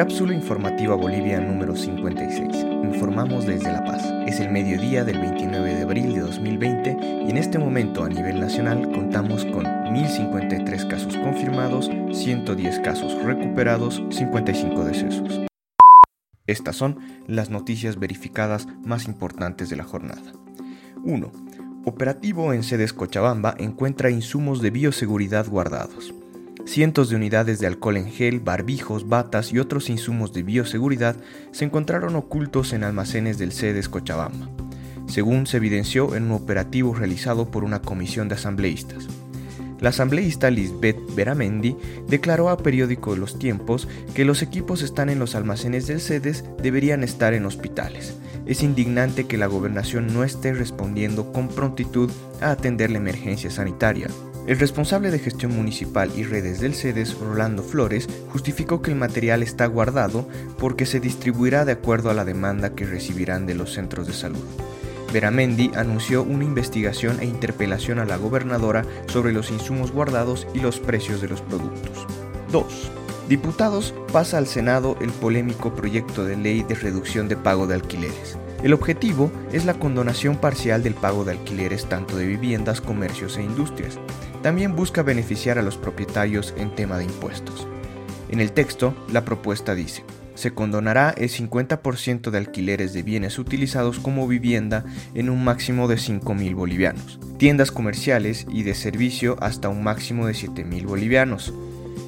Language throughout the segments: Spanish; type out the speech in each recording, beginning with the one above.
Cápsula informativa Bolivia número 56. Informamos desde La Paz. Es el mediodía del 29 de abril de 2020 y en este momento a nivel nacional contamos con 1053 casos confirmados, 110 casos recuperados, 55 decesos. Estas son las noticias verificadas más importantes de la jornada. 1. Operativo en sedes Cochabamba encuentra insumos de bioseguridad guardados. Cientos de unidades de alcohol en gel, barbijos, batas y otros insumos de bioseguridad se encontraron ocultos en almacenes del CEDES Cochabamba, según se evidenció en un operativo realizado por una comisión de asambleístas. La asambleísta Lisbeth Beramendi declaró a Periódico de los Tiempos que los equipos están en los almacenes del CEDES deberían estar en hospitales. Es indignante que la gobernación no esté respondiendo con prontitud a atender la emergencia sanitaria. El responsable de gestión municipal y redes del CEDES, Rolando Flores, justificó que el material está guardado porque se distribuirá de acuerdo a la demanda que recibirán de los centros de salud. Veramendi anunció una investigación e interpelación a la gobernadora sobre los insumos guardados y los precios de los productos. 2. Diputados pasa al Senado el polémico proyecto de ley de reducción de pago de alquileres. El objetivo es la condonación parcial del pago de alquileres tanto de viviendas, comercios e industrias. También busca beneficiar a los propietarios en tema de impuestos. En el texto, la propuesta dice, se condonará el 50% de alquileres de bienes utilizados como vivienda en un máximo de 5.000 bolivianos, tiendas comerciales y de servicio hasta un máximo de 7.000 bolivianos,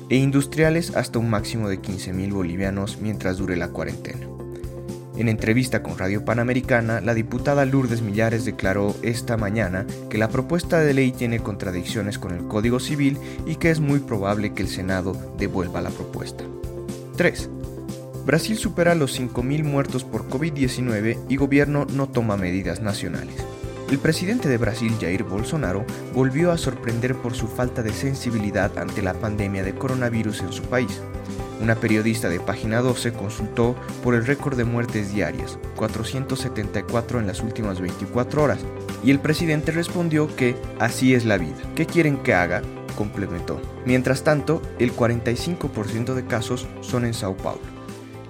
e industriales hasta un máximo de 15.000 bolivianos mientras dure la cuarentena. En entrevista con Radio Panamericana, la diputada Lourdes Millares declaró esta mañana que la propuesta de ley tiene contradicciones con el Código Civil y que es muy probable que el Senado devuelva la propuesta. 3. Brasil supera los 5.000 muertos por COVID-19 y gobierno no toma medidas nacionales. El presidente de Brasil, Jair Bolsonaro, volvió a sorprender por su falta de sensibilidad ante la pandemia de coronavirus en su país. Una periodista de Página 12 consultó por el récord de muertes diarias, 474 en las últimas 24 horas, y el presidente respondió que así es la vida. ¿Qué quieren que haga? complementó. Mientras tanto, el 45% de casos son en Sao Paulo.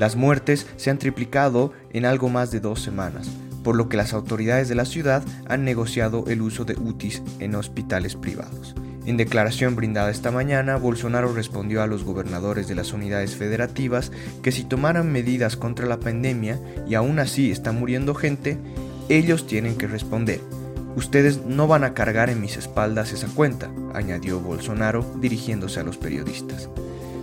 Las muertes se han triplicado en algo más de dos semanas, por lo que las autoridades de la ciudad han negociado el uso de UTIs en hospitales privados. En declaración brindada esta mañana, Bolsonaro respondió a los gobernadores de las unidades federativas que si tomaran medidas contra la pandemia y aún así está muriendo gente, ellos tienen que responder. Ustedes no van a cargar en mis espaldas esa cuenta, añadió Bolsonaro dirigiéndose a los periodistas.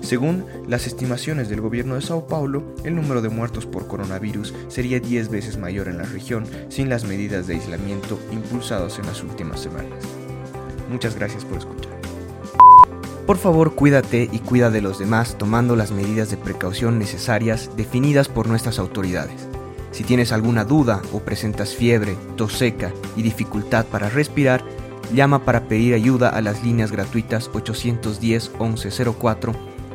Según las estimaciones del gobierno de Sao Paulo, el número de muertos por coronavirus sería 10 veces mayor en la región sin las medidas de aislamiento impulsadas en las últimas semanas. Muchas gracias por escuchar. Por favor, cuídate y cuida de los demás tomando las medidas de precaución necesarias definidas por nuestras autoridades. Si tienes alguna duda o presentas fiebre, tos seca y dificultad para respirar, llama para pedir ayuda a las líneas gratuitas 810 1104